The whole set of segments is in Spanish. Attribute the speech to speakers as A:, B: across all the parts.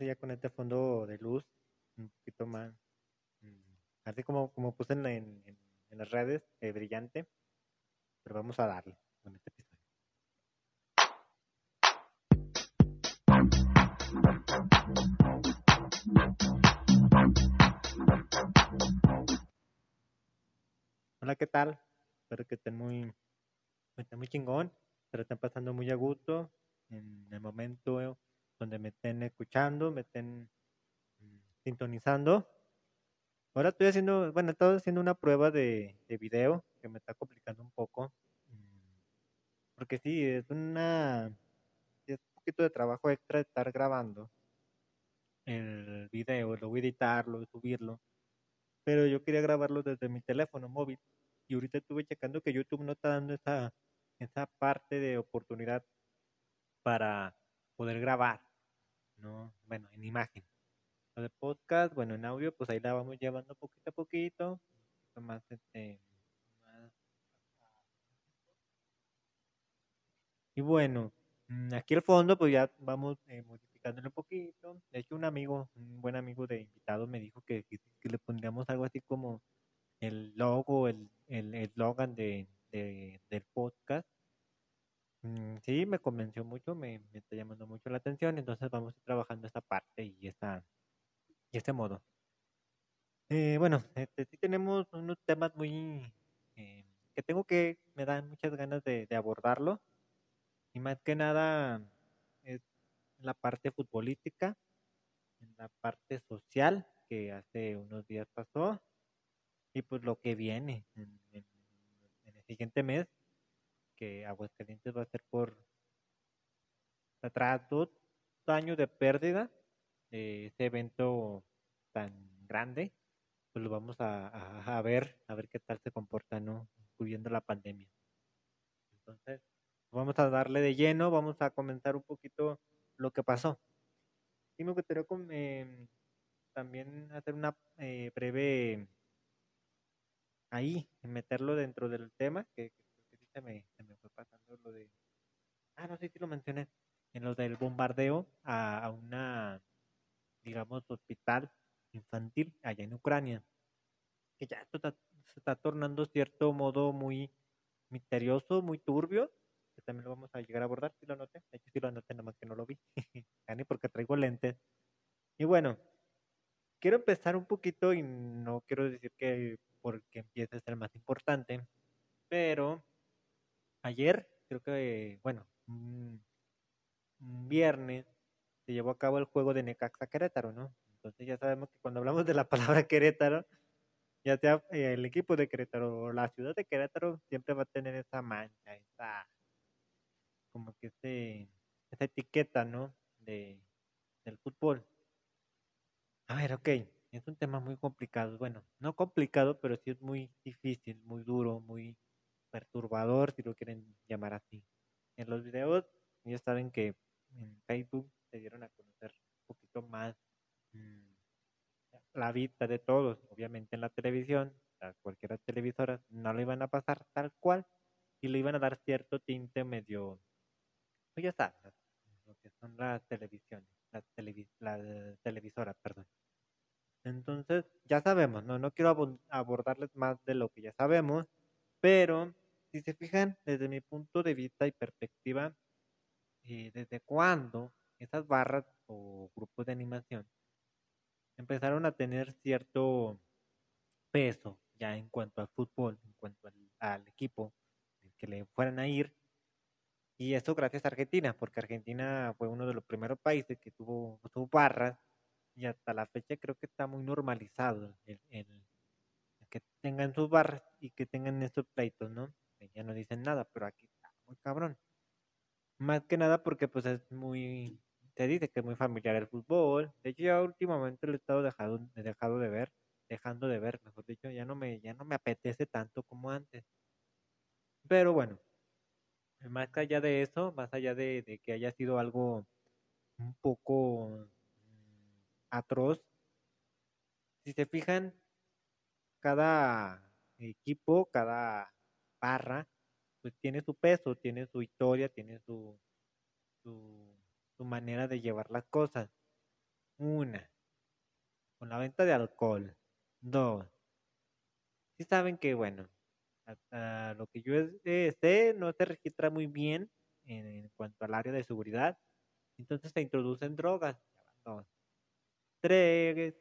A: Ya con este fondo de luz un poquito más, mm, así como, como puse en, en, las redes, eh, brillante. Pero vamos a darle con este episodio. Hola, ¿qué tal? Espero que estén muy, estén muy chingón, pero estén pasando muy a gusto en el momento donde me estén escuchando, me estén mm, sintonizando. Ahora estoy haciendo, bueno, estoy haciendo una prueba de, de video que me está complicando un poco. mm, Porque sí, es una, es un poquito de trabajo extra estar grabando el video, luego editarlo, subirlo. Pero yo quería grabarlo desde mi teléfono móvil. Y ahorita estuve checando que YouTube no está dando esa, esa parte de oportunidad para poder grabar, ¿no? Bueno, en imagen. Lo de podcast, bueno, en audio, pues ahí la vamos llevando poquito a poquito, poquito más, este, más- Y bueno, mm, aquí al fondo, pues ya vamos eh, modificándolo un poquito. De hecho, un amigo, un buen amigo de invitado me dijo que, le pondríamos algo así como el logo, el el eslogan de, de- del podcast. Mm, Sí, me convenció mucho, me, me está llamando mucho la atención, entonces vamos a ir trabajando esta parte y esta, y este modo. Eh, bueno, este, sí tenemos unos temas muy eh, que tengo que, me dan muchas ganas de, de abordarlo y más que nada es la parte futbolística, en la parte social que hace unos días pasó y pues lo que viene en, en- en el siguiente mes, que Aguascalientes va a ser por tras dos años de pérdida de ese evento tan grande, pues lo vamos a, a- a ver, a ver qué tal se comporta, ¿no? Incluyendo la pandemia. Entonces, vamos a darle de lleno, vamos a comentar un poquito lo que pasó. Y me gustaría com- em, también hacer una eh, breve ahí, meterlo dentro del tema, que, se me, se me fue pasando lo de, ah, no sé si lo mencioné, en lo del bombardeo a, a una, digamos, hospital infantil allá en Ucrania, que ya esto está- se está tornando cierto modo muy misterioso, muy turbio, que también lo vamos a llegar a abordar, si lo anoté, de hecho sí lo anoté, nada más que no lo vi, ni porque traigo lentes. Y bueno, quiero empezar un poquito y no quiero decir que porque empiece a ser más importante, pero ayer, creo que, bueno, un, viernes se llevó a cabo el juego de Necaxa Querétaro, ¿no? Entonces ya sabemos que cuando hablamos de la palabra Querétaro, ya sea eh, el equipo de Querétaro o la ciudad de Querétaro, siempre va a tener esa mancha, esa, como que ese, esa etiqueta, ¿no? De, del fútbol. A ver, ok, es un tema muy complicado. Bueno, no complicado, pero sí es muy difícil, muy duro, muy perturbador, si lo quieren llamar así. En los videos, ya saben que en Facebook se dieron a conocer un poquito más mm, la vista de todos. Obviamente en la televisión, a cualquiera televisora, no le iban a pasar tal cual y le iban a dar cierto tinte medio, pues ya sabes, lo que son las televisiones, las, televis las televisoras, perdón. Entonces, ya sabemos, no, no quiero abordarles más de lo que ya sabemos, pero si se fijan desde mi punto de vista y perspectiva, eh, desde cuándo esas barras o grupos de animación empezaron a tener cierto peso ya en cuanto al fútbol, en cuanto al, equipo que le fueran a ir. Y eso gracias a Argentina, porque Argentina fue uno de los primeros países que tuvo, tuvo barras y hasta la fecha creo que está muy normalizado el- el que tengan sus barras y que tengan estos pleitos, ¿no? Ya no dicen nada, pero aquí está muy cabrón. Más que nada porque pues es muy, se dice que es muy familiar el fútbol. De hecho, ya últimamente lo he estado dejado, dejado de ver, dejando de ver, mejor dicho, ya no me, ya no me apetece tanto como antes. Pero bueno, más allá de eso, más allá de, de que haya sido algo un poco mm, atroz, si se fijan, cada equipo, cada barra, pues tiene su peso, tiene su historia, tiene su, su, manera de llevar las cosas. Una, con la venta de alcohol. Dos, sí saben que, bueno, hasta lo que yo eh, sé, no se registra muy bien en, cuanto al área de seguridad. Entonces se introducen drogas. Dos. Tres,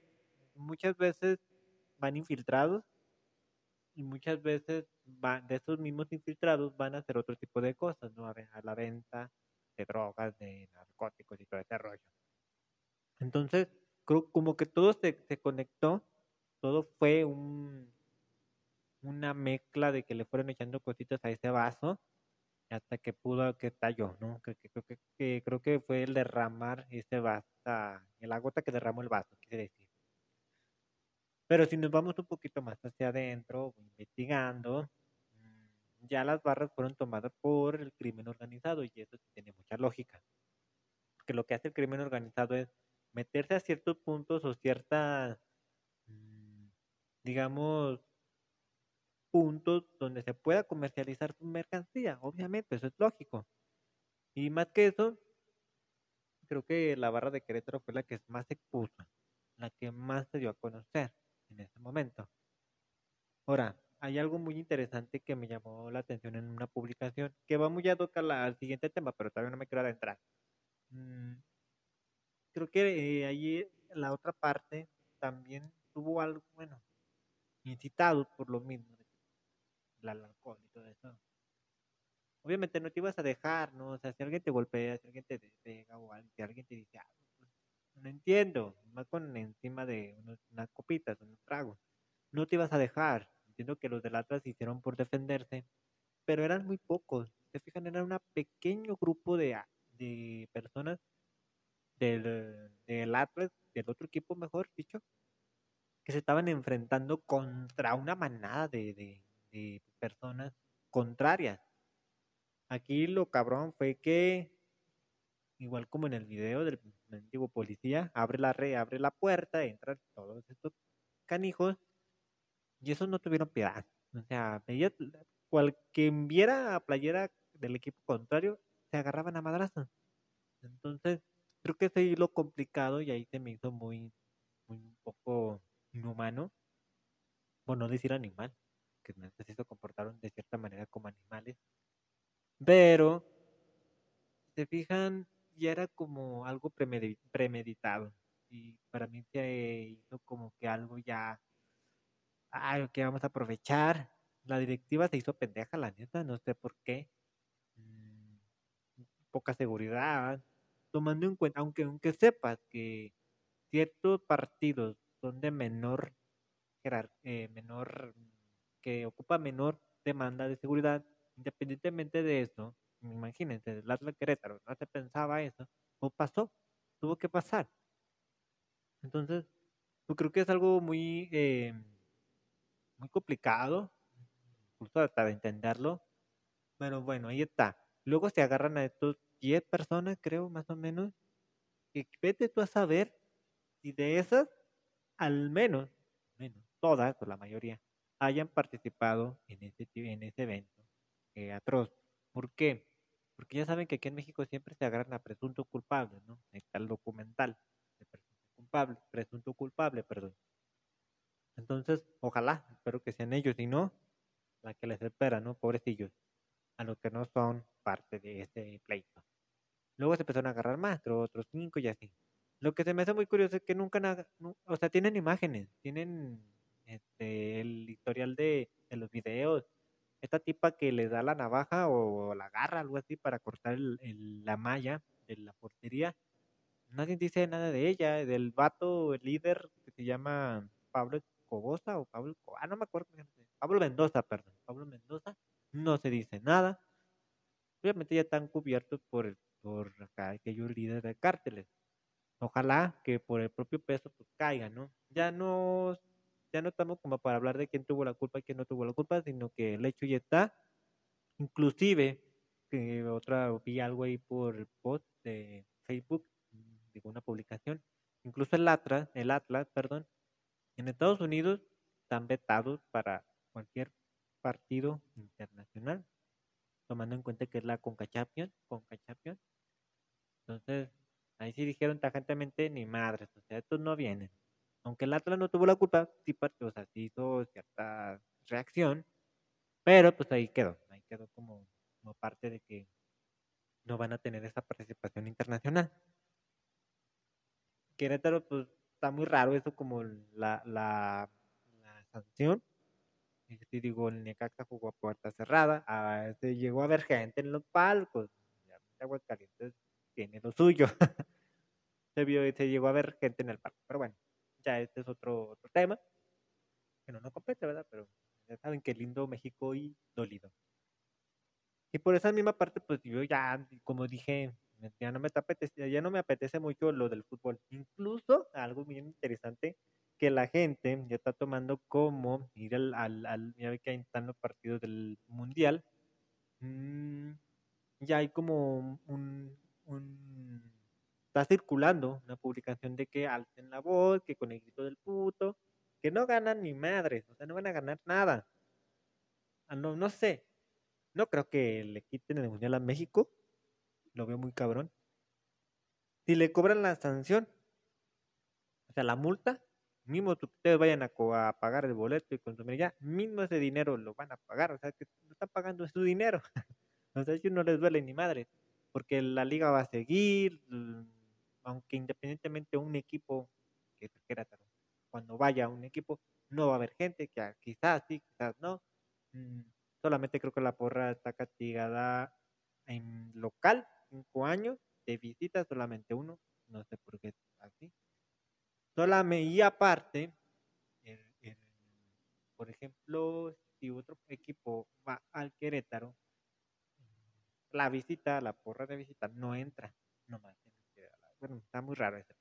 A: muchas veces van infiltrados y muchas veces van, de esos mismos infiltrados van a hacer otro tipo de cosas, ¿no? A, la venta de drogas, de narcóticos y todo ese rollo. Entonces, creo como que todo se, se conectó, todo fue un, una mezcla de que le fueron echando cositas a ese vaso hasta que pudo que estalló, ¿no? Que, creo que, creo que fue el derramar ese vaso, la gota que derramó el vaso, quiere decir. Pero si nos vamos un poquito más hacia adentro, investigando, mm, ya las barras fueron tomadas por el crimen organizado y eso tiene mucha lógica. Porque lo que hace el crimen organizado es meterse a ciertos puntos o ciertas, mm, digamos, puntos donde se pueda comercializar su mercancía. Obviamente, eso es lógico. Y más que eso, creo que la barra de Querétaro fue la que más se expuso, la que más se dio a conocer en ese momento. Ahora, hay algo muy interesante que me llamó la atención en una publicación, que va muy a tocar al siguiente tema, pero todavía no me quiero adentrar. Mm, creo que eh, allí la otra parte también tuvo algo, bueno, incitado por lo mismo, el alcohol y todo eso. Obviamente no te ibas a dejar, ¿no? O sea, si alguien te golpea, si alguien te pega o si alguien te dice algo, pues, no entiendo, más con encima de unas copitas, unos tragos. No te ibas a dejar. Entiendo que los del Atlas hicieron por defenderse, pero eran muy pocos. Se fijan, era un pequeño grupo de, de personas del, del Atlas, del otro equipo, mejor dicho, que se estaban enfrentando contra una manada de, de personas contrarias. Aquí lo cabrón fue que, igual como en el video del antiguo policía, abre la re, abre la puerta, entran todos estos canijos y esos no tuvieron piedad. O sea, cual que viera a playera del equipo contrario, se agarraban a madrazos. Entonces, creo que ese lo complicado y ahí se me hizo muy, muy poco inhumano. Bueno, no decir animal, que se comportaron de cierta manera como animales. Pero, se fijan, ya era como algo premeditado. Y para mí se hizo como que algo ya, ay, que vamos a aprovechar. La directiva se hizo pendeja, la neta, no sé por qué. Mm, poca seguridad, tomando en cuenta, aunque, aunque sepas que ciertos partidos son de menor, eh, menor que ocupa menor demanda de seguridad, independientemente de eso, imagínense, el Atlas Querétaro, no se pensaba eso, o pasó, tuvo que pasar. Entonces, yo creo que es algo muy, eh, muy complicado, incluso hasta de entenderlo, pero bueno, ahí está. Luego se agarran a estos 10 personas, creo, más o menos, y vete tú a saber si de esas, al menos, menos todas o la mayoría, hayan participado en ese, en ese evento eh, atroz. ¿Por qué? Porque ya saben que aquí en México siempre se agarran a presunto culpable, ¿no? Está el documental de presunto culpable, presunto culpable, perdón. Entonces, ojalá, espero que sean ellos y no la que les espera, ¿no? Pobrecillos, a los que no son parte de ese pleito. Luego se empezaron a agarrar más, otros cinco y así. Lo que se me hace muy curioso es que nunca, o sea, tienen imágenes, tienen este, el historial de, los videos. Esta tipa que le da la navaja o la garra, algo así, para cortar la malla de la portería. Nadie dice nada de ella, del vato, el líder que se llama Pablo Cobosa o Pablo, ah, no me acuerdo, Pablo Mendoza, perdón, Pablo Mendoza, no se dice nada. Obviamente ya están cubiertos por, por acá aquellos líderes de cárteles. Ojalá que por el propio peso pues caiga, ¿no? Ya no ya no estamos como para hablar de quién tuvo la culpa y quién no tuvo la culpa, sino que el hecho ya está. Inclusive, que otra vi algo ahí por el post de Facebook, digo una publicación, incluso el Atlas, el Atlas, perdón, en Estados Unidos están vetados para cualquier partido internacional, tomando en cuenta que es la Conca Champions, Conca Champions. Entonces, Ahí sí dijeron tajantemente, ni madres, o sea, estos no vienen. Aunque el Atlas no tuvo la culpa, sí, o sea, sí hizo cierta reacción, pero pues ahí quedó, ahí quedó como, como parte de que no van a tener esa participación internacional. Querétaro, pues está muy raro eso como la, la, la sanción. Si digo, el Necaxa jugó a puerta cerrada, a, se llegó a ver gente en los palcos. Aguascalientes tiene lo suyo. se vio, se llegó a ver gente en el palco. Pero bueno, ya este es otro, otro tema. Que no nos compete, ¿verdad? Pero ya saben que lindo México y dolido. Y por esa misma parte, pues yo ya, como dije, ya no me apetece, ya no me apetece mucho lo del fútbol. Incluso algo bien interesante que la gente ya está tomando como ir al, al, ya ve que están los partidos del mundial. Mm, ya hay como un, un, está circulando una publicación de que alcen la voz, que con el grito del puto, que no ganan ni madres, o sea, no van a ganar nada. Ah, no, no sé, no creo que le quiten el Mundial a México. Lo veo muy cabrón. Si le cobran la sanción, o sea, la multa, mismo que ustedes vayan a, pagar el boleto y consumir ya, mismo ese dinero lo van a pagar. O sea, que no están pagando su dinero. o sea, si no les duele ni madre. Porque la liga va a seguir, aunque independientemente un equipo, que es cuando vaya un equipo, no va a haber gente, que quizás sí, quizás no. Mm, Solamente creo que la porra está castigada en local, cinco años, de visita solamente uno, no sé por qué así. Solamente, y aparte, por ejemplo, si otro equipo va al Querétaro, la visita, la porra de visita no entra, nomás bueno, está muy raro ese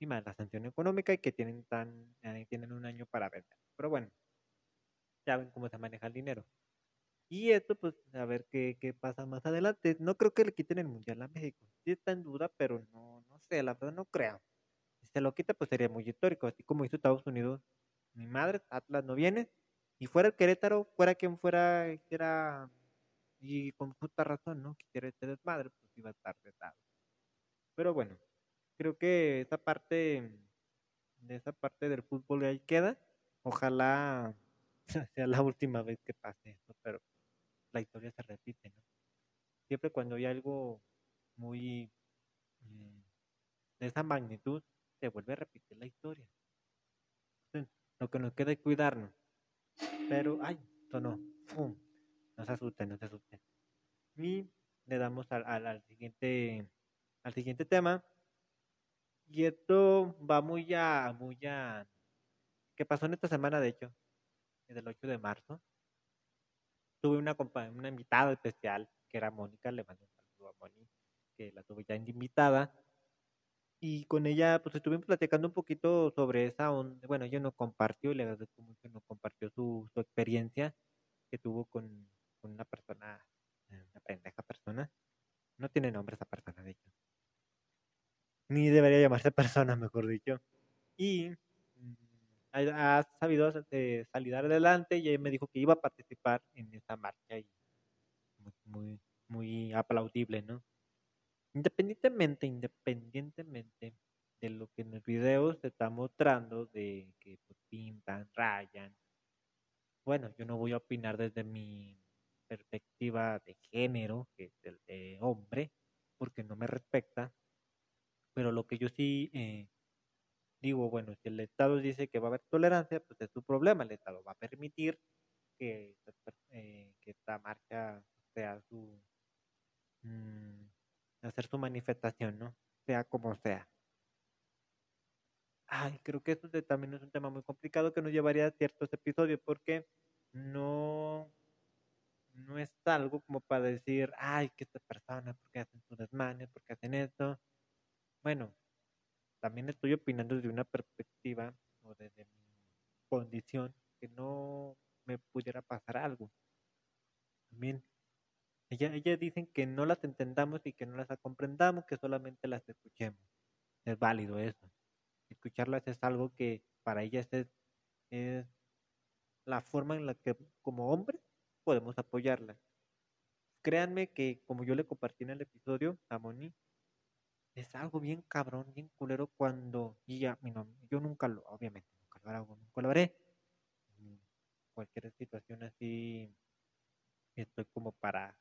A: y más la sanción económica y que tienen tan eh, tienen un año para vender. Pero bueno, ya ven cómo se maneja el dinero. Y esto, pues, a ver qué, qué pasa más adelante. No creo que le quiten el Mundial a México. Sí está en duda, pero no, no sé, la verdad no creo. Si se lo quita, pues sería muy histórico. Así como hizo Estados Unidos. Mi madre, Atlas no viene. Y fuera el Querétaro, fuera quien fuera, quiera, y con justa razón, ¿no? Quisiera este desmadre, pues iba a estar retado. Pero bueno, creo que esa parte, de esa parte del fútbol ahí queda. Ojalá sea la última vez que pase esto, pero la historia se repite, ¿no? Siempre cuando hay algo muy mm, de esa magnitud, se vuelve a repetir la historia. lo que nos queda es cuidarnos. Pero, ay, sonó. No se asusten, no se asusten. Y le damos al, al, siguiente al siguiente tema. Y esto va muy a, muy a, ¿qué pasó en esta semana, de hecho? Del 8 de marzo tuve una, una invitada especial, que era Mónica, le mando un saludo a Mónica, que la tuve ya invitada. Y con ella, pues estuvimos platicando un poquito sobre esa onda. Bueno, ella nos compartió, le agradezco mucho, nos compartió su, su experiencia que tuvo con, con una persona, eh, una pendeja persona. No tiene nombre esa persona, de hecho. Ni debería llamarse persona, mejor dicho. Y ha, sabido eh, salir adelante y me dijo que iba a participar en esa marcha muy, muy, aplaudible, ¿no? Independientemente, independientemente de lo que en el video se está mostrando, de que pues, pintan, rayan, bueno, yo no voy a opinar desde mi perspectiva de género, que es el de hombre, porque no me respecta, pero lo que yo sí eh, digo, bueno, si el Estado dice que va a haber tolerancia, pues es su problema, el Estado va a permitir que, eh, esta marcha sea su, mm, hacer su manifestación, ¿no? Sea como sea. Ay, creo que esto también es un tema muy complicado que nos llevaría a ciertos episodios porque no, no es algo como para decir, ay, que esta persona, porque hacen sus desmanes, porque hacen esto. Bueno, también estoy opinando desde una perspectiva o desde mi condición que no me pudiera pasar algo. También ellas, ellas dicen que no las entendamos y que no las comprendamos, que solamente las escuchemos. Es válido eso. Escucharlas es algo que para ellas es, es la forma en la que como hombres podemos apoyarlas. Créanme que como yo le compartí en el episodio a Moni, es algo bien cabrón, bien culero cuando, y ya, yo nunca lo, obviamente, nunca lo hago, nunca lo haré. Cualquier situación así, estoy como para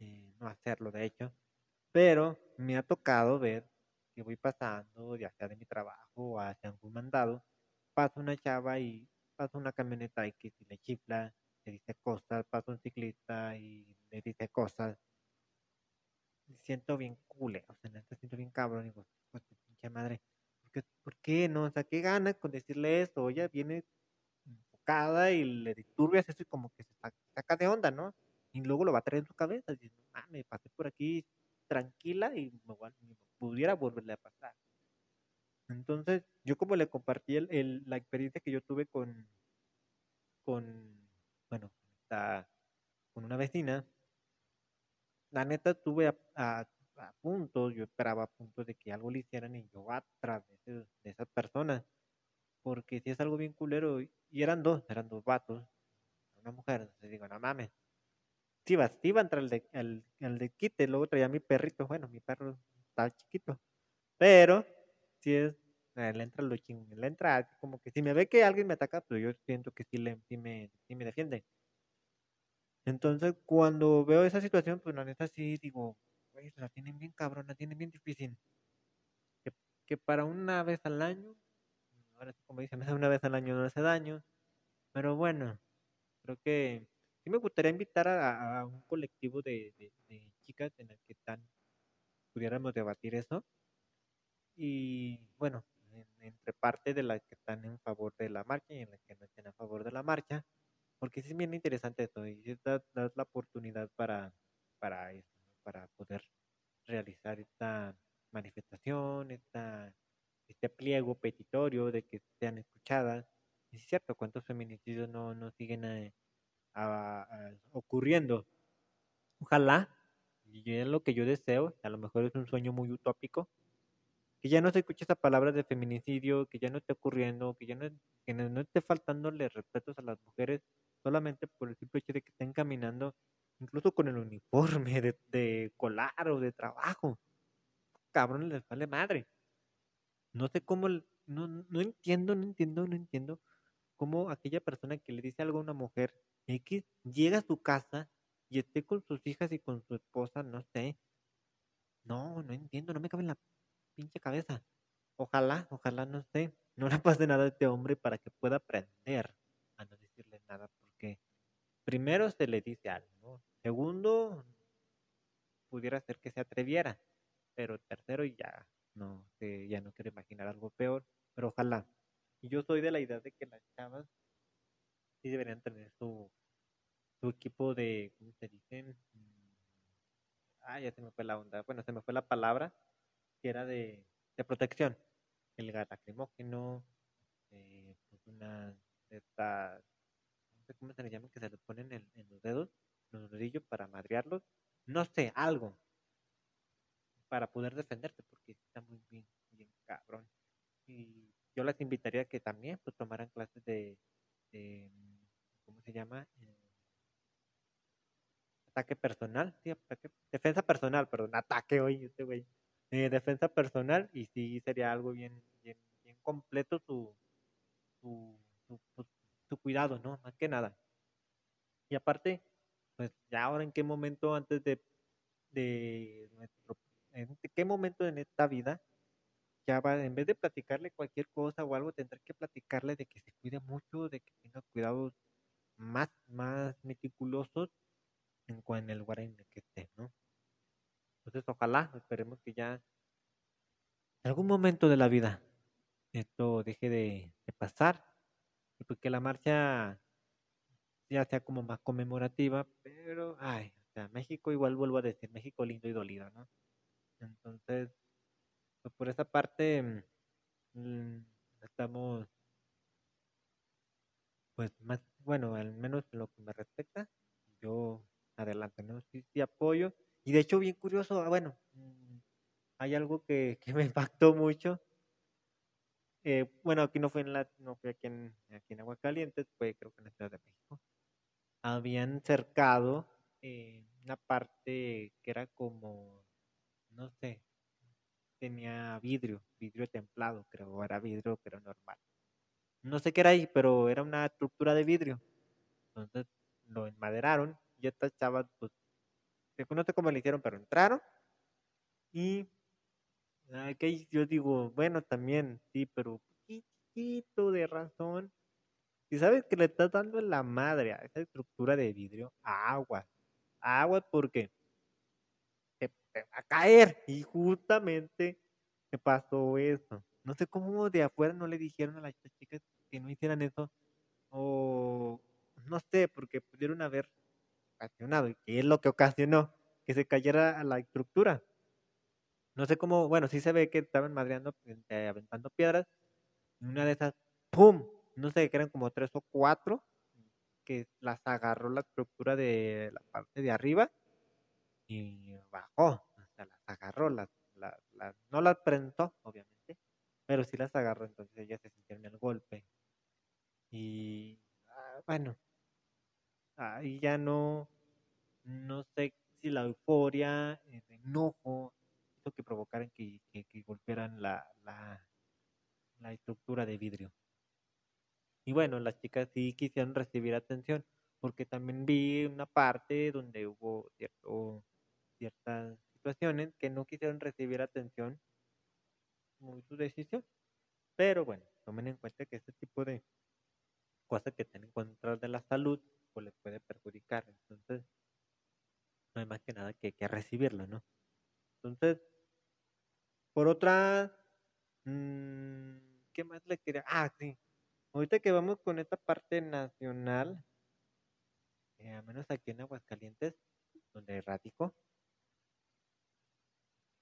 A: eh, no hacerlo, de hecho. Pero me ha tocado ver que voy pasando, ya sea de mi trabajo o hacia algún mandado, pasa una chava y pasa una camioneta y que si le chifla, le dice cosas, pasa un ciclista y le dice cosas. Me siento bien cule, o sea, me siento bien cabrón, digo, pues pinche madre, ¿por qué, ¿por qué no? O sea, ¿qué ganas con decirle esto? Ella viene enfocada y le disturbias eso y como que se saca de onda, ¿no? Y luego lo va a traer en su cabeza, diciendo, ah, me pasé por aquí tranquila y me, pudiera volverle a pasar. Entonces, yo como le compartí el, la experiencia que yo tuve con, con bueno, con una vecina, la neta tuve a, a, punto, yo esperaba a punto de que algo le hicieran y yo a través de, de esas personas, porque si es algo bien culero, y eran dos, eran dos vatos, una mujer, entonces digo, no mames, sí iba, sí iba a entrar el de, el, el de quite, luego traía mi perrito, bueno, mi perro estaba chiquito, pero si es, le entra lo ching, le entra como que si me ve que alguien me ataca, pues yo siento que sí, le, sí, me, sí me defiende. Entonces, cuando veo esa situación, pues la neta sí digo, güey, la tienen bien cabrón, la tienen bien difícil. Que, que para una vez al año, ahora como dicen, una vez al año no hace daño, pero bueno, creo que sí me gustaría invitar a, un colectivo de, chicas en el que tan pudiéramos debatir eso. Y bueno, entre parte de las que están en favor de la marcha y en las que no estén a favor de la marcha, porque es bien interesante esto y es dar, la oportunidad para, para eso, para poder realizar esta manifestación, esta, este pliego petitorio de que sean escuchadas. Y es cierto, ¿cuántos feminicidios no, no siguen eh, ocurriendo. Ojalá, y es lo que yo deseo, a lo mejor es un sueño muy utópico, que ya no se escuche esa palabra de feminicidio, que ya no esté ocurriendo, que ya no, que no esté faltándole respetos a las mujeres solamente por el simple hecho de que estén caminando, incluso con el uniforme de, colar o de trabajo. Cabrón, les vale madre. No sé cómo, no, no entiendo, no entiendo, no entiendo cómo aquella persona que le dice algo a una mujer X llega a su casa y esté con sus hijas y con su esposa, no sé. No, no entiendo, no me cabe en la pinche cabeza. Ojalá, ojalá, no sé, no le pase nada a este hombre para que pueda aprender a no decirle nada, primero se le dice algo. Segundo, pudiera ser que se atreviera, pero tercero ya no sé, ya no quiero imaginar algo peor, pero ojalá. Y yo soy de la idea de que las chavas sí deberían tener su, su equipo de, ¿cómo se dicen? Ah, ya se me fue la onda. Bueno, se me fue la palabra, que era de, de protección. El gas lacrimógeno, eh, pues una de cómo se le llaman, que se les ponen en, los dedos, los nudillos para madrearlos. No sé, algo para poder defenderte, porque está muy bien, bien cabrón. Y yo les invitaría a que también pues tomaran clases de, de ¿cómo se llama? Eh, ataque personal, sí, defensa personal, perdón, ataque hoy, este güey. Eh, defensa personal y sí sería algo bien, bien, bien completo su, su, su, cuidado, ¿no? Más que nada. Y aparte, pues ya ahora en qué momento antes de, de nuestro, en qué momento en esta vida ya va, en vez de platicarle cualquier cosa o algo, tendré que platicarle de que se cuide mucho, de que tenga cuidados más, más meticulosos en, en el lugar en el que esté, ¿no? Entonces, ojalá, esperemos que ya en algún momento de la vida esto deje de, pasar y pues que la marcha ya sea como más conmemorativa, pero, ay, o sea, México igual vuelvo a decir, México lindo y dolido, ¿no? Entonces, pues por esa parte mm, estamos pues más, bueno, al menos en lo que me respecta, yo adelante, ¿no? Sí, sí apoyo. Y de hecho, bien curioso, ah, bueno, mm, hay algo que, que me impactó mucho. Eh, bueno, aquí no fue en la, no fue aquí en, aquí en Aguascalientes, fue creo que en la Ciudad de México. Habían cercado eh, una parte que era como, no sé, tenía vidrio, vidrio templado, creo, era vidrio, pero normal. No sé qué era ahí, pero era una estructura de vidrio. Entonces lo enmaderaron y estas chavas, pues, no sé cómo le hicieron, pero entraron y aquí yo digo, bueno, también, sí, pero poquito de razón. Si sabes que le estás dando la madre a esa estructura de vidrio, agua, agua porque te, va a caer. Y justamente me pasó eso. No sé cómo de afuera no le dijeron a las chicas que no hicieran eso. O no sé, porque pudieron haber ocasionado, y es lo que ocasionó que se cayera la estructura. No sé cómo, bueno, sí se ve que estaban madreando, eh, aventando piedras. Y una de esas, ¡pum! No sé, que eran como tres o cuatro, que las agarró la estructura de la parte de arriba y bajó, o sea, las agarró, las, no las prensó, obviamente, pero sí las agarró, entonces ellas se sintieron el golpe. Y ah, bueno, ahí ya no, no sé si la euforia, el enojo, que provocaran que, que, golpearan la, la, la estructura de vidrio. Y bueno, las chicas sí quisieron recibir atención, porque también vi una parte donde hubo cierto ciertas situaciones que no quisieron recibir atención muy su decisión. Pero bueno, tomen en cuenta que este tipo de cosas que tienen contra de la salud pues les puede perjudicar. Entonces, no hay más que nada que, que recibirlo, ¿no? Entonces, por otra, mmm, ¿qué más le quería? Ah, sí. Ahorita que vamos con esta parte nacional, eh, al menos aquí en Aguascalientes, donde radico,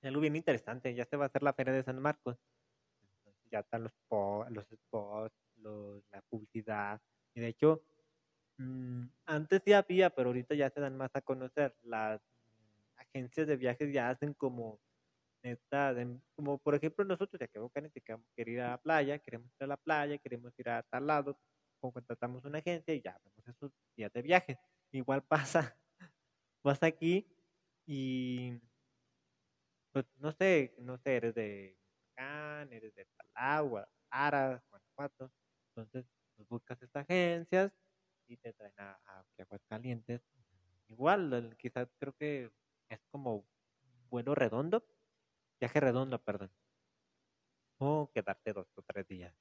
A: algo bien interesante, ya se va a hacer la Feria de San Marcos. Entonces ya están los, los spots, la publicidad. Y de hecho, mm, antes sí había, pero ahorita ya se dan más a conocer. Las agencias de viajes ya hacen como esta, como por ejemplo nosotros, ya que queremos ir a la playa, queremos ir a la playa, queremos ir a tal lado, contratamos una agencia y ya vemos esos días de viaje. Igual pasa, vas aquí y pues, no sé, no sé, eres de Michoacán, eres de Palau, Ara, Guanajuato, entonces pues, buscas estas agencias y te traen a, a Aguascalientes. Igual, quizás creo que es como vuelo redondo, viaje redondo, perdón. O quedarte dos o tres días.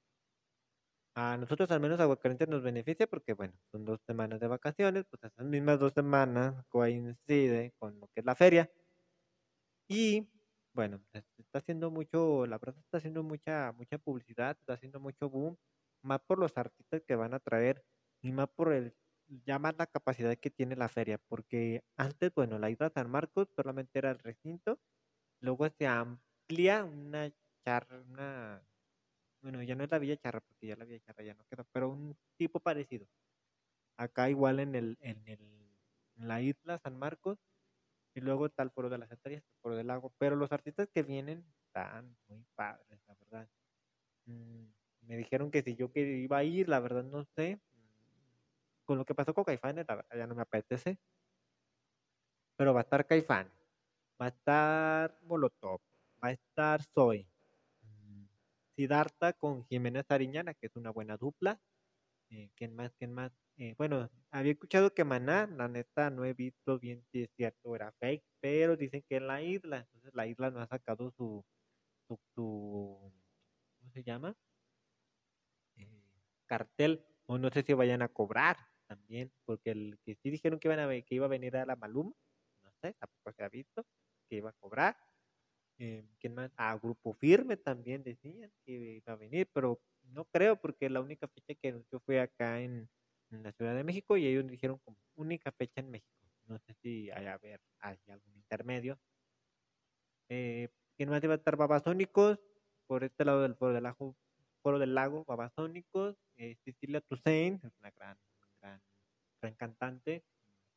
A: A nosotros al menos Aguascalientes nos beneficia porque, bueno, son dos semanas de vacaciones, pues esas mismas dos semanas coincide con lo que es la feria. Y bueno, está haciendo mucho, la verdad está haciendo mucha, mucha publicidad, está haciendo mucho boom, más por los artistas que van a traer y más por el, ya más la capacidad que tiene la feria, porque antes, bueno, la isla San Marcos solamente era el recinto, luego se amplía una charra, una, bueno, ya no es la Villa Charra, porque ya la Villa Charra ya no queda, pero un tipo parecido. Acá igual en el, en el, en la isla San Marcos, y luego el Foro de las Estrellas, el Foro del Lago. Pero los artistas que vienen están muy padres, la verdad. Mm, me dijeron que si yo que iba a ir, la verdad no sé. Con lo que pasó con Caifanes, ya no me apetece. Pero va a estar Caifán, va a estar Molotov, va a estar Zoe, mm, Siddhartha con Jiménez Ariñana, que es una buena dupla. Eh, ¿Quién más? ¿Quién más? Eh, bueno, había escuchado que Maná, la neta no he visto bien si es cierto era fake, pero dicen que en la isla, entonces la isla no ha sacado su, su, ¿cómo se llama? Eh, cartel, o no sé si vayan a cobrar también, porque el que sí dijeron que, iban a, que iba a venir a la Maluma, no sé, tampoco se ha visto, que iba a cobrar. Eh, ¿Quién más? A Grupo Firme también decían que iba a venir, pero no creo porque la única fecha que anunció fue acá en, en la Ciudad de México y ellos dijeron como única fecha en México. No sé si hay, a ver, hay algún intermedio. Eh, ¿Quién más iba a estar? Babasónicos, por este lado del foro del lago, foro del lago Babasónicos, eh, Cecilia Toussaint, una gran, gran, gran cantante,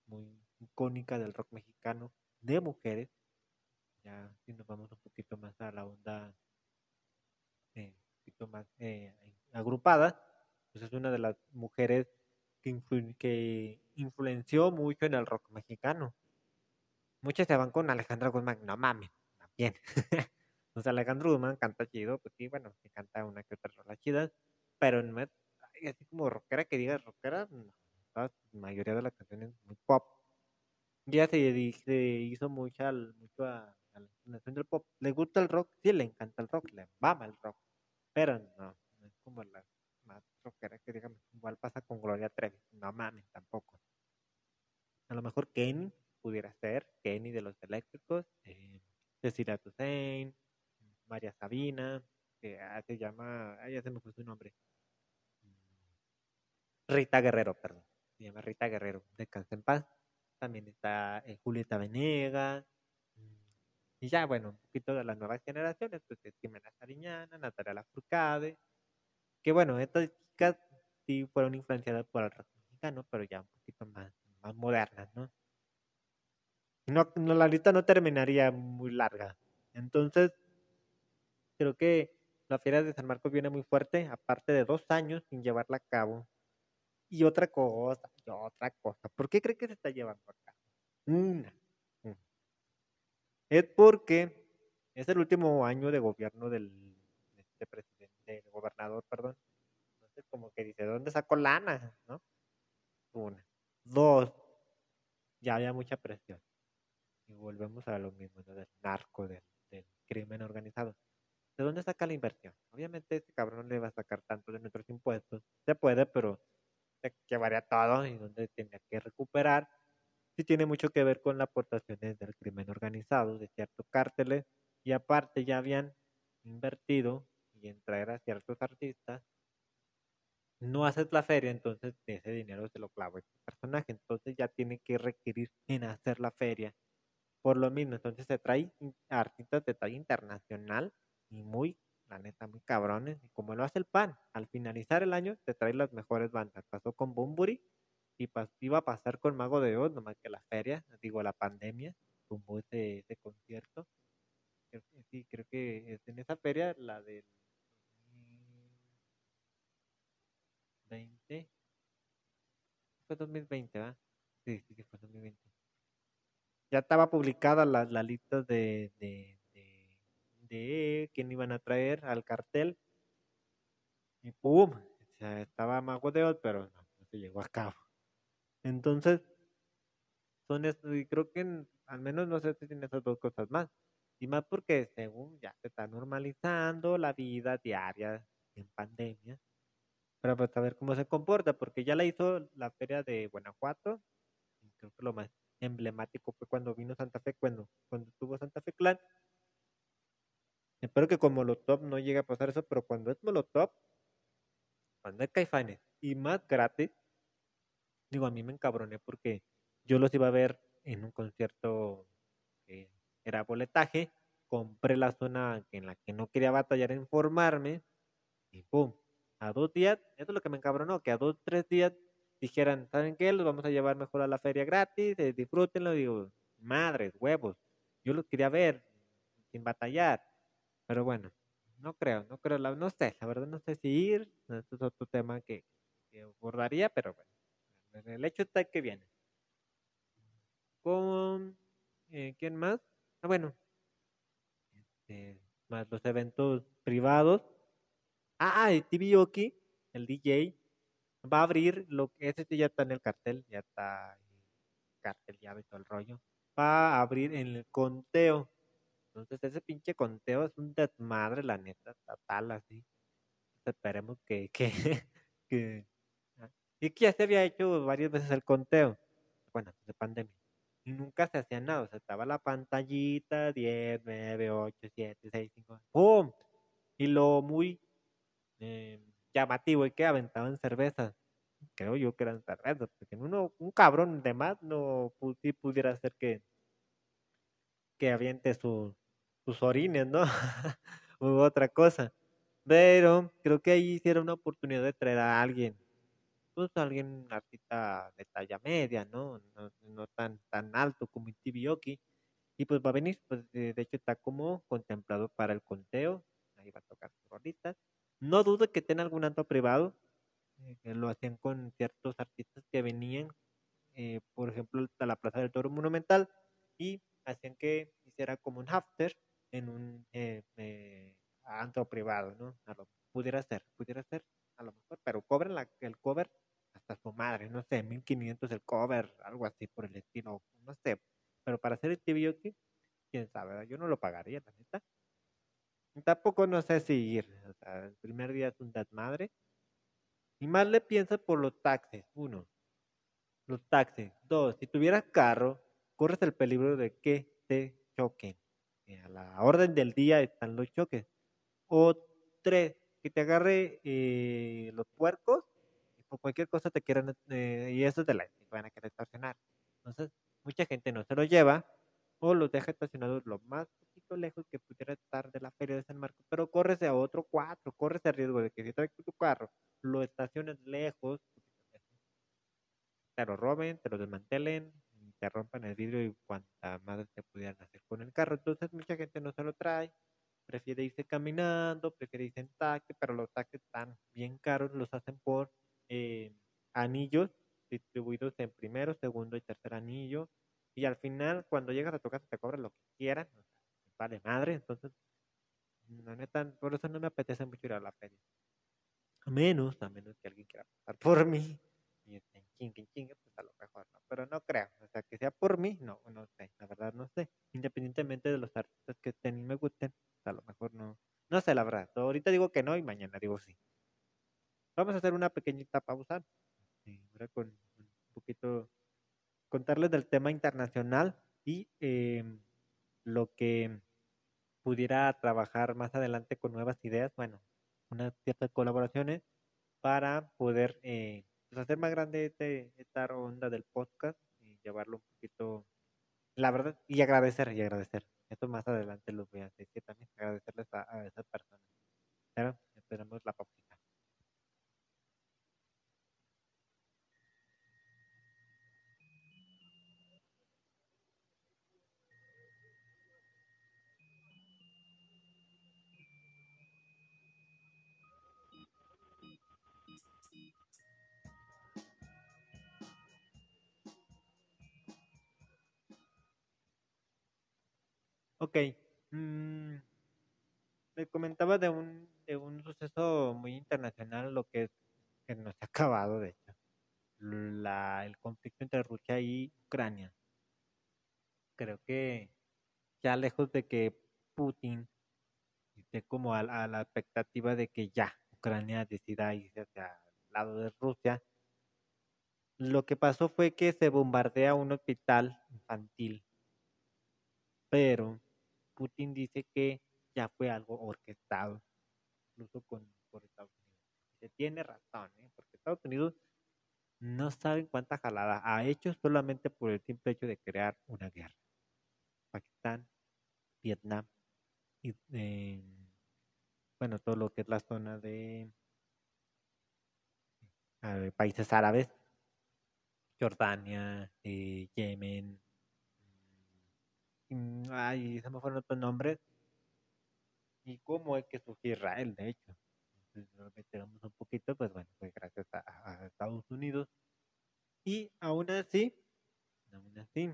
A: muy icónica del rock mexicano de mujeres. Ya si nos vamos un poquito más a la onda eh, un poquito más eh, agrupada, pues es una de las mujeres que, influenció mucho en el rock mexicano. Muchos se van con Alejandra Guzmán, no mames, también. O sea, Alejandro Guzmán canta chido, pues sí, bueno, sí canta una que otra rola chida, pero no es así como rockera que digas rockera, no, la mayoría de las canciones muy pop. Ya se, hizo mucha, mucho a, ¿Le gusta el rock? Sí, le encanta el rock, le mama el rock, pero no, no es como la más rockera que digamos, igual pasa con Gloria Trevi, no mames tampoco. A lo mejor Kenny pudiera ser, Kenny de los eléctricos, eh, Cecilia Toussaint, María Sabina, que ah, se llama, ah, ya se me fue su nombre. Rita Guerrero, perdón. Se llama Rita Guerrero, de Cáncer en Paz. También está eh, Julieta Venegas. Y ya, bueno, un poquito de las nuevas generaciones, pues es Jimena Sariñana, Natalia Lafourcade. Que bueno, estas chicas sí fueron influenciadas por el rock mexicano, pero ya un poquito más, más modernas, ¿no? No, no, la lista no terminaría muy larga. Entonces, creo que la Feria de San Marcos viene muy fuerte, aparte de dos años sin llevarla a cabo. Y otra cosa, y otra cosa. ¿Por qué cree que se está llevando a cabo? Una. Es porque es el último año de gobierno del este presidente, del gobernador, perdón. Entonces, como que dice, ¿dónde sacó lana? ¿No? Una. Dos. Ya había mucha presión. Y volvemos a lo mismo, del narco, del crimen organizado. ¿De dónde saca la inversión? Obviamente este cabrón le va a sacar tanto de nuestros impuestos. Se puede, pero se llevaría todo y donde tiene que recuperar. Sí tiene mucho que ver con las aportaciones del crimen organizado, de ciertos cárteles, y aparte ya habían invertido y en traer a ciertos artistas. No haces la feria, entonces ese dinero se lo clavo a este personaje. Entonces ya tiene que requerir en hacer la feria. Por lo mismo, entonces se trae artistas de talla internacional y muy, la neta, muy cabrones. Y como lo hace el PAN, al finalizar el año te trae las mejores bandas. Pasó con Bumburi y iba a pasar con Mago de Oz, nomás que la feria, digo, la pandemia, tumbó ese, ese concierto. Sí, creo que es en esa feria, la del 20. Fue 2020, ¿verdad? Sí, sí, fue 2020. Ya estaba publicada la, la lista de, de quién iban a traer al cartel. Y ¡pum! Estaba Mago de Oz, pero no, se llegó a cabo. Entonces, son esto, y creo que al menos no sé si tienen esas dos cosas más. Y más porque según ya se está normalizando la vida diaria en pandemia. Pero pues a ver cómo se comporta, porque ya la hizo la feria de Guanajuato. Y creo que lo más emblemático fue cuando vino Santa Fe, cuando, cuando estuvo Santa Fe Clan Espero que con Molotov no llegue a pasar eso, pero cuando es Molotov, cuando hay caifanes y más gratis, digo, a mí me encabroné porque yo los iba a ver en un concierto que era boletaje, compré la zona en la que no quería batallar en formarme y ¡pum! A dos días, eso es lo que me encabronó, que a dos, tres días dijeran, ¿saben qué? Los vamos a llevar mejor a la feria gratis, eh, disfrútenlo. Digo, madres, huevos, yo los quería ver sin batallar. Pero bueno, no creo, no creo, la, no sé, la verdad no sé si ir, esto es otro tema que, abordaría, pero bueno, el hecho está que viene. Con, eh, ¿quién más? Ah, bueno, este, más los eventos privados. Ah, el TV el DJ, va a abrir lo que ese ya está en el cartel, ya está el cartel, ya ve todo el rollo. Va a abrir en el conteo entonces ese pinche conteo es un desmadre, la neta, total, así. Esperemos que, que, y que ya se había hecho varias veces el conteo, bueno, de pandemia. Y nunca se hacía nada, o sea, estaba la pantallita, 10, 9, 8, 7, 6, 5, ¡pum! Y lo muy eh, llamativo es que aventaban cervezas. Creo yo que eran cervezas, porque uno, un cabrón de más no pudiera ser que, que aviente sus, sus orines, ¿no? u otra cosa. Pero creo que ahí hicieron una oportunidad de traer a alguien, pues alguien artista de talla media, ¿no? No, tan, tan alto como Itibioki. Y pues va a venir, pues de, hecho está como contemplado para el conteo. Ahí va a tocar sus rolitas. No dudo que tenga algún acto privado. Eh, lo hacían con ciertos artistas que venían, eh, por ejemplo, a la Plaza del Toro Monumental y hacían que hiciera como un after en un eh, eh, privado, ¿no? Pudiera ser, pudiera ser, a lo mejor, pero cobran la, el cover hasta su madre, no sé, 1500 el cover, algo así por el estilo, no sé, pero para hacer el TVOT, quién sabe, yo no lo pagaría, la. Tampoco no sé si el primer día es un madre y más le piensas por los taxis, uno, los taxis, dos, si tuvieras carro, corres el peligro de que te choquen. a la orden del día están los choques. O tres, que te agarre eh, los puercos por cualquier cosa te quieran, eh, y eso es de la van a querer estacionar. Entonces, mucha gente no se lo lleva o los deja estacionados lo más poquito lejos que pudiera estar de la feria de San Marcos, pero corres a otro cuatro, corres el riesgo de que si traes tu carro, lo estaciones lejos, te lo roben, te lo desmantelen, te rompan el vidrio y cuanta más te pudieran hacer con el carro. Entonces mucha gente no se lo trae, prefiere irse caminando, prefiere irse en taxi, pero los taxis están bien caros, los hacen por eh, anillos distribuidos en primero, segundo y tercer anillo. Y al final, cuando llegas a tu casa, te cobran lo que quieran. vale madre. Entonces, neta, por eso no me apetece mucho ir a la feria. A menos, a menos que alguien quiera pasar por mí. Y estén chingue, chingue, pues a lo mejor no. Pero no creo. O sea, que sea por mí, no, no sé. La verdad, no sé. Independientemente de los artistas que estén y me gusten, pues, a lo mejor no. No sé, la verdad. Ahorita digo que no y mañana digo sí. Vamos a hacer una pequeñita pausa. ahora con un poquito contarles del tema internacional y em, lo que pudiera trabajar más adelante con nuevas ideas, bueno, unas ciertas colaboraciones para poder eh, pues, hacer más grande este, esta onda del podcast y llevarlo un poquito, la verdad, y agradecer, y agradecer. Esto más adelante lo voy a decir también, agradecerles a, a esas personas. Esperamos la Ok. Mm, me comentaba de un, de un suceso muy internacional, lo que, es, que no se ha acabado, de hecho. La, el conflicto entre Rusia y Ucrania. Creo que ya lejos de que Putin esté como a, a la expectativa de que ya Ucrania decida irse hacia el lado de Rusia, lo que pasó fue que se bombardea un hospital infantil, pero Putin dice que ya fue algo orquestado, incluso con, por Estados Unidos. Se tiene razón, ¿eh? porque Estados Unidos no saben cuánta jalada ha hecho solamente por el simple hecho de crear una guerra. Pakistán, Vietnam y eh, bueno, todo lo que es la zona de eh, países árabes, Jordania, eh, Yemen, Mm, ay, se me fueron otros nombres. Y cómo es que surgió Israel, de hecho. Metemos un poquito, pues bueno, fue gracias a, Estados Unidos. Y aún así, aún así,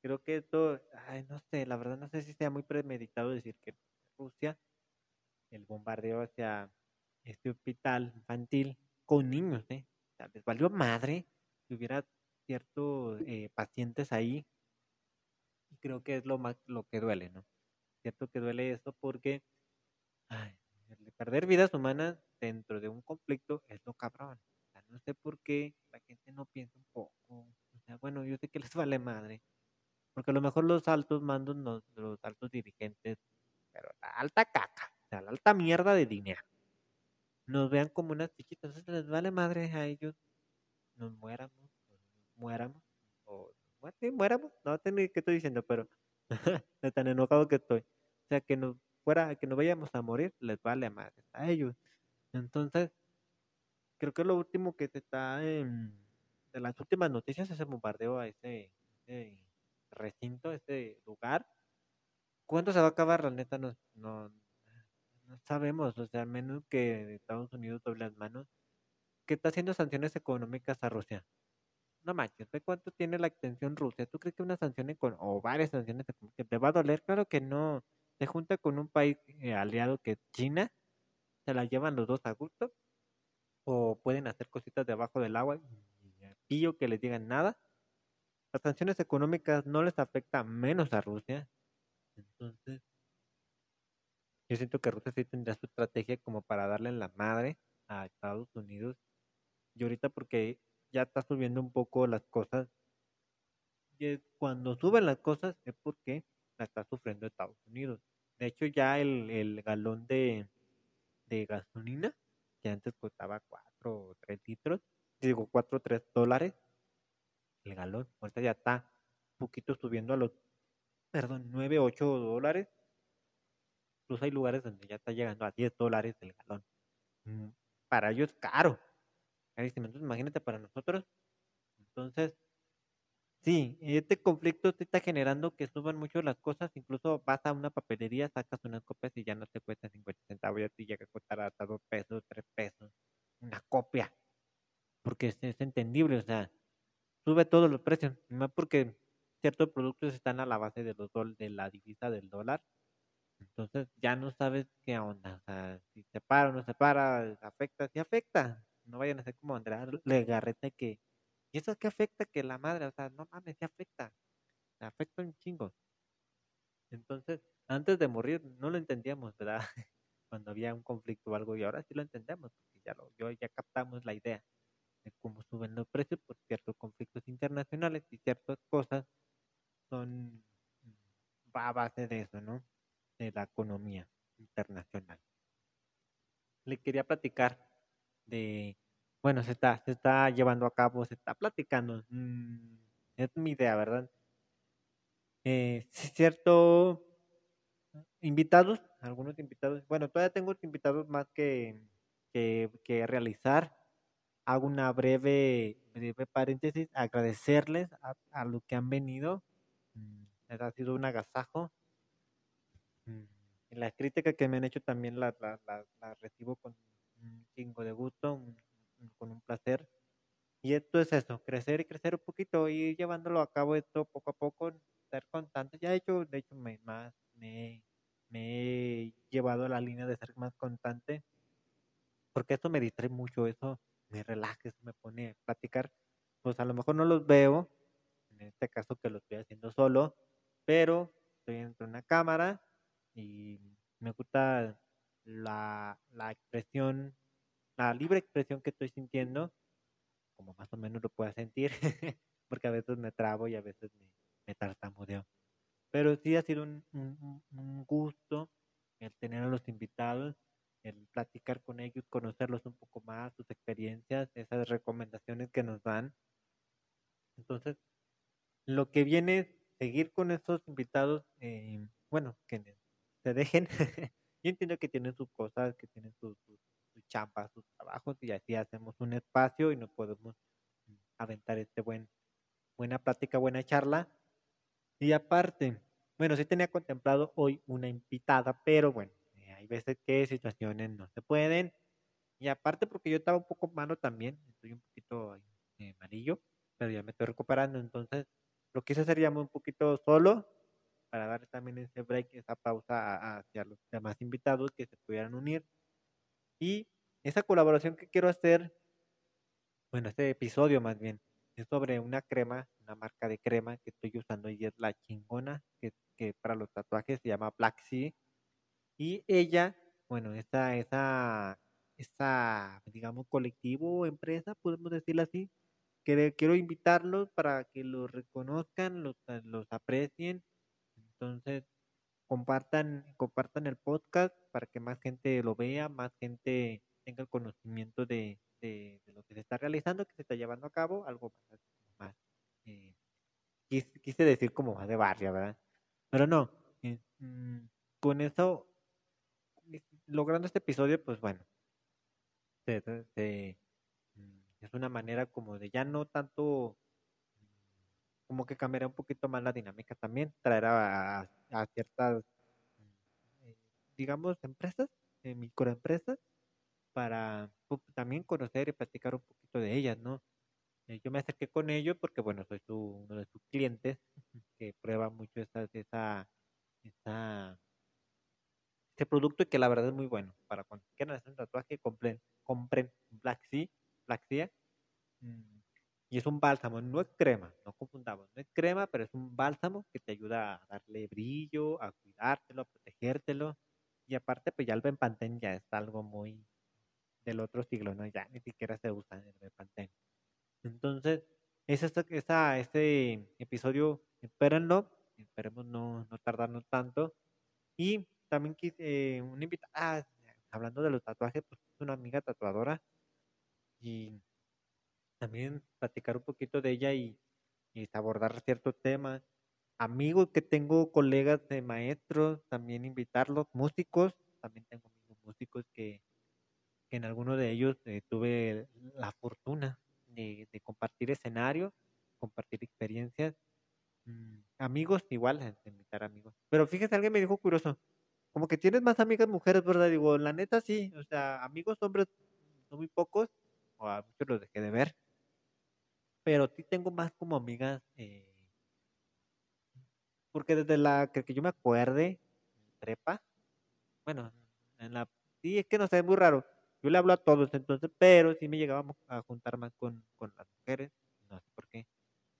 A: creo que esto, ay, no sé, la verdad no sé si sea muy premeditado decir que Rusia, el bombardeo hacia este hospital infantil con niños, ¿eh? Sea, les valió madre que hubiera ciertos eh, pacientes ahí creo que es lo más lo que duele, ¿no? Cierto que duele eso porque perder vidas humanas dentro de un conflicto es lo cabrón. No sé por qué la gente no piensa un poco. O sea, bueno, yo sé que les vale madre. Porque a lo mejor los altos mandos, los altos dirigentes, pero la alta caca, o sea, la alta mierda de dinero, nos vean como unas chiquitas. Entonces les vale madre a ellos, nos muéramos, nos muéramos, o muéramos, no sé ni qué estoy diciendo, pero de tan enojado que estoy. O sea, que nos fuera, que nos vayamos a morir, les vale a madre a ellos. Entonces, creo que lo último que se está en, de las últimas noticias es el bombardeo a ese, recinto, ese lugar. ¿Cuándo se va a acabar? La neta no, no, no sabemos, o sea, menos que Estados Unidos doble las manos, que está haciendo sanciones económicas a Rusia no manches, ve cuánto tiene la extensión Rusia. ¿Tú crees que una sanción o varias sanciones que te va a doler? Claro que no. se junta con un país eh, aliado que es China, se la llevan los dos a gusto, o pueden hacer cositas debajo del agua y que les digan nada. Las sanciones económicas no les afectan menos a Rusia. Entonces, yo siento que Rusia sí tendría su estrategia como para darle la madre a Estados Unidos. Y ahorita porque ya está subiendo un poco las cosas. Y cuando suben las cosas es porque la está sufriendo Estados Unidos. De hecho, ya el, el galón de, de gasolina, que antes costaba 4 o 3 litros, digo 4 o 3 dólares, el galón, ahorita ya está un poquito subiendo a los, perdón, 9, 8 dólares. Incluso hay lugares donde ya está llegando a 10 dólares el galón. Mm, para ellos es caro. Entonces, imagínate para nosotros. Entonces, sí, este conflicto está generando que suban mucho las cosas. Incluso vas a una papelería, sacas unas copias y ya no te cuesta 50 centavos, ya te llega a costar hasta 2 pesos, 3 pesos. Una copia. Porque es, entendible, o sea, sube todos los precios. Más porque ciertos productos están a la base de, los de la divisa del dólar. Entonces ya no sabes qué onda. O sea, si se para o no se para, afecta, sí afecta. No vayan a ser como Andrea Legarreta que. ¿Y eso qué afecta? Que la madre, o sea, no mames, sí afecta. afecta un chingo. Entonces, antes de morir no lo entendíamos, ¿verdad? Cuando había un conflicto o algo, y ahora sí lo entendemos, porque ya, lo, yo, ya captamos la idea de cómo suben los precios por ciertos conflictos internacionales y ciertas cosas son va a base de eso, ¿no? De la economía internacional. Le quería platicar de, bueno, se está, se está llevando a cabo, se está platicando, mm, es mi idea, ¿verdad? Eh, cierto, invitados, algunos invitados, bueno, todavía tengo invitados más que, que, que realizar. Hago una breve, breve paréntesis, agradecerles a, a lo que han venido. Mm, ha sido un agasajo. Mm, la crítica que me han hecho también la, la, la, recibo con un chingo de gusto, con un placer. Y esto es eso, crecer y crecer un poquito, ir llevándolo a cabo esto poco a poco, ser constante. Ya he hecho, de hecho, me, más, me, me he llevado a la línea de ser más constante, porque esto me distrae mucho, eso me relaja, eso me pone a platicar. Pues a lo mejor no los veo, en este caso que lo estoy haciendo solo, pero estoy entre una cámara y me gusta la, la expresión, la libre expresión que estoy sintiendo, como más o menos lo pueda sentir, porque a veces me trabo y a veces me, me tartamudeo. Pero sí ha sido un, un, gusto el tener a los invitados, el platicar con ellos, conocerlos un poco más, sus experiencias, esas recomendaciones que nos dan. Entonces, lo que viene es seguir con estos invitados, eh, bueno, que se dejen. Yo entiendo que tienen sus cosas, que tienen sus, sus, sus champas, sus trabajos, y así hacemos un espacio y nos podemos aventar este buen, buena plática, buena charla. Y aparte, bueno, sí tenía contemplado hoy una invitada, pero bueno, eh, hay veces que situaciones no se pueden. Y aparte porque yo estaba un poco malo también, estoy un poquito eh, amarillo, pero ya me estoy recuperando, entonces lo quise hacer ya un poquito solo para dar también ese break, esa pausa hacia los demás invitados que se pudieran unir. Y esa colaboración que quiero hacer, bueno, este episodio más bien, es sobre una crema, una marca de crema que estoy usando y es la chingona, que, que para los tatuajes se llama Black Sea. Y ella, bueno, esa, esa, esa, digamos, colectivo, empresa, podemos decirlo así, quiero invitarlos para que los reconozcan, los, los aprecien. Entonces, compartan, compartan el podcast para que más gente lo vea, más gente tenga el conocimiento de, de, lo que se está realizando, que se está llevando a cabo, algo más, eh, quise, decir como más de barrio, ¿verdad? Pero no, eh, mm, con eso, logrando este episodio, pues bueno, se, se, es una manera como de ya no tanto, como que cambiará un poquito más la dinámica también, traer a, ciertas, eh, digamos, empresas, eh, microempresas, para pues, también conocer y platicar un poquito de ellas, ¿no? Eh, yo me acerqué con ellos porque, bueno, soy uno de sus clientes que prueba mucho esa, esa, esa este producto y que la verdad es muy bueno. Para cuando quieran hacer un tatuaje, compren, compren Black Sea, Black Sea. Mm, y es un bálsamo, no es crema, no confundamos, no es crema, pero es un bálsamo que te ayuda a darle brillo, a cuidártelo, a protegértelo. Y aparte, pues ya el Bempantén ya es algo muy del otro siglo, ¿no? Ya ni siquiera se usa el Bempantén. Entonces, esa, este episodio, espérenlo, esperemos no, no tardarnos tanto. Y también quise eh, una invitada, ah, hablando de los tatuajes, pues es una amiga tatuadora y también platicar un poquito de ella y, abordar ciertos temas. Amigos que tengo, colegas de maestros, también invitarlos, músicos, también tengo músicos que, en alguno de ellos eh, tuve la fortuna de, compartir escenario, compartir experiencias Mm, amigos, igual, de invitar amigos. Pero fíjese, alguien me dijo curioso, como que tienes más amigas mujeres, ¿verdad? Digo, la neta sí, o sea, amigos hombres son muy pocos, o a muchos los dejé de ver, pero sí tengo más como amigas, eh, porque desde la que, que yo me acuerde, prepa, bueno, en la, sí, es que no sé, es muy raro, yo le hablo a todos, entonces, pero sí me llegábamos a juntar más con, con las mujeres, no sé por qué.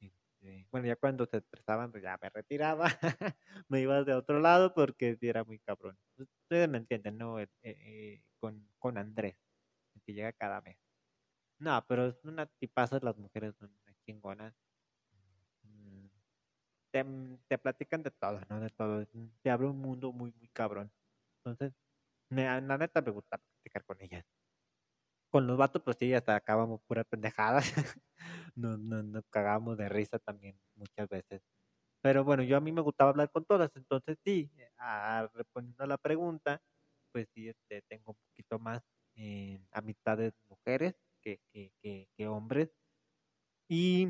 A: Este, bueno, ya cuando se expresaban, pues ya me retiraba, me iba de otro lado porque era muy cabrón. Ustedes me entienden, ¿no? Eh, eh, con, con Andrés, que llega cada mes. No, pero es una tipaza, las mujeres son chingonas. Mm, te, te, platican de todo, ¿no? De todo. Te abre un mundo muy, muy cabrón. Entonces, la neta me gusta platicar con ellas con los vatos, pues sí, hasta acabamos pura pendejada. nos, nos, nos cagábamos de risa también muchas veces. Pero bueno, yo a mí me gustaba hablar con todas, entonces sí, a, respondiendo a la pregunta, pues sí, este, tengo un poquito más eh, amistades mujeres que, que, que, hombres. Y,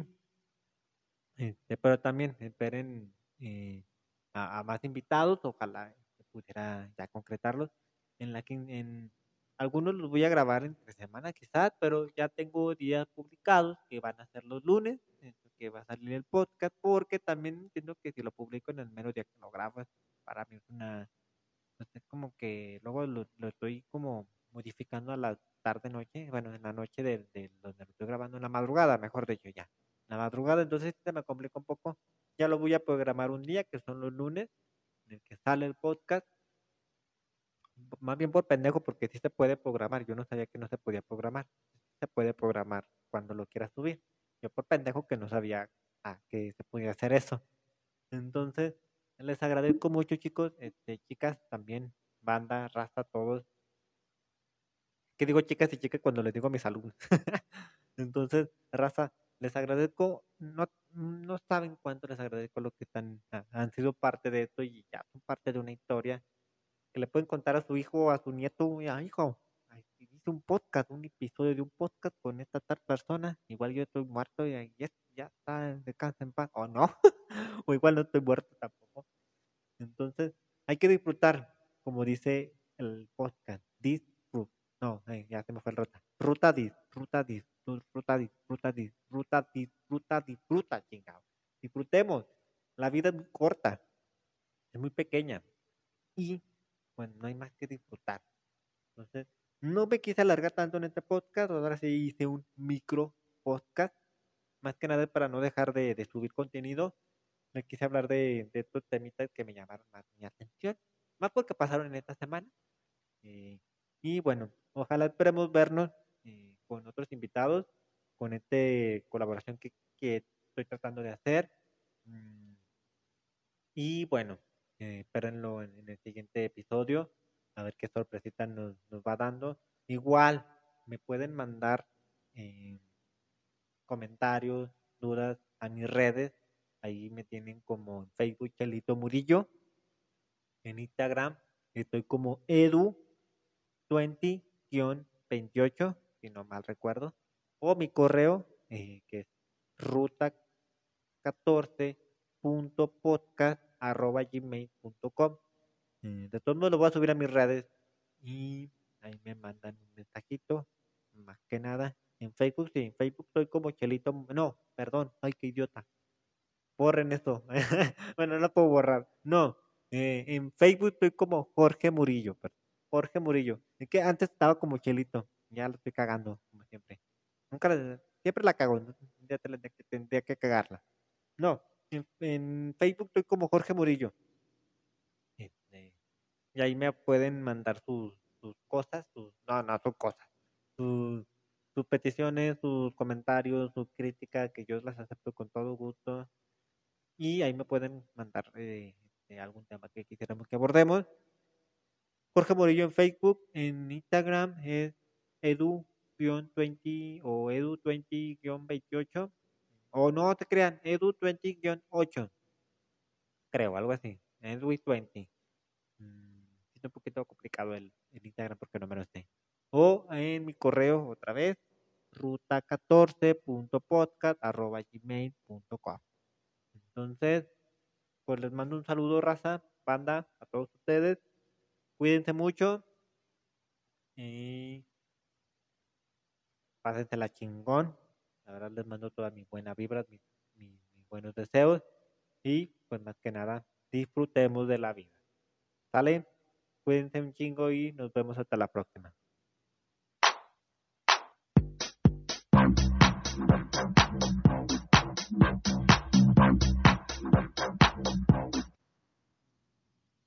A: este, pero también esperen eh, a, a, más invitados, ojalá se pudiera ya concretarlos, en la que en, algunos los voy a grabar entre semana quizás, pero ya tengo días publicados que van a ser los lunes, que va a salir el podcast, porque también entiendo que si lo publico en el mero día que lo grabo, para mí es una, pues es como que luego lo, estoy como modificando a la tarde noche, bueno, en la noche de, donde lo estoy grabando, en la madrugada, mejor dicho, ya. En la madrugada, entonces se me complica un poco. Ya lo voy a programar un día, que son los lunes, en el que sale el podcast, más bien por pendejo, porque sí se puede programar. Yo no sabía que no se podía programar. Se puede programar cuando lo quieras subir. Yo por pendejo que no sabía ah, que se podía hacer eso. Entonces, les agradezco mucho, chicos, este, chicas también, banda, raza, todos. ¿Qué digo chicas y chicas cuando les digo a mis alumnos? Entonces, raza, les agradezco, no, no saben cuánto les agradezco lo que están, han sido parte de esto y ya son parte de una historia que le pueden contar a su hijo, a su nieto, ah, hijo, hice un podcast, un episodio de un podcast con esta tal persona, igual yo estoy muerto y ya, ya está, descansa en paz, o no, o igual no estoy muerto tampoco. Entonces, hay que disfrutar, como dice el podcast, disfrut, no, ya se me fue el ruta, ruta dis, ruta dis, ruta dis, ruta dis, ruta dis, ruta disfruta, chingado. Disfrutemos, la vida es muy corta, es muy pequeña y bueno, no hay más que disfrutar. Entonces, no me quise alargar tanto en este podcast, ahora sí hice un micro podcast, más que nada para no dejar de, subir contenido. Me quise hablar de, de estos temitas que me llamaron más mi atención, más porque pasaron en esta semana. Eh, y bueno, ojalá esperemos vernos eh, con otros invitados, con esta colaboración que, que, estoy tratando de hacer. Mm, y bueno, eh, espérenlo en, el siguiente episodio, a ver qué sorpresita nos, va dando. Igual, me pueden mandar eh, comentarios, dudas a mis redes. Ahí me tienen como en Facebook Chelito Murillo. En Instagram estoy como edu20-28, si no mal recuerdo. O mi correo, eh, que es ruta 14.podcast arroba gmail.com. Eh, de todos modos lo voy a subir a mis redes y ahí me mandan un mensajito, más que nada. En Facebook, sí, en Facebook soy como Chelito, no, perdón, ay, qué idiota. Borren esto. bueno, no lo puedo borrar. No, Eh, en Facebook estoy como Jorge Murillo, Jorge Murillo. Es que antes estaba como Chelito, ya lo estoy cagando, como siempre. Nunca siempre la cago, ya tendría que cagarla. No, en, Facebook estoy como Jorge Murillo. Este, y ahí me pueden mandar sus, sus cosas, sus, no, no son cosas, sus, sus peticiones, sus comentarios, sus críticas, que yo las acepto con todo gusto. Y ahí me pueden mandar eh, este, algún tema que quisiéramos que abordemos. Jorge Murillo en Facebook, en Instagram es edu-20 o edu20-28 o no te crean, edu20-8 creo, algo así, edu20 mm, es un poquito complicado el, el Instagram porque no me lo sé. O en mi correo otra vez ruta14.podcast.gmail.com entonces pues les mando un saludo raza, banda, a todos ustedes cuídense mucho y la chingón. La verdad les mando todas mis buenas vibras mis, mis buenos deseos y pues más que nada disfrutemos de la vida. ¿sale? cuídense un chingo y nos vemos hasta la próxima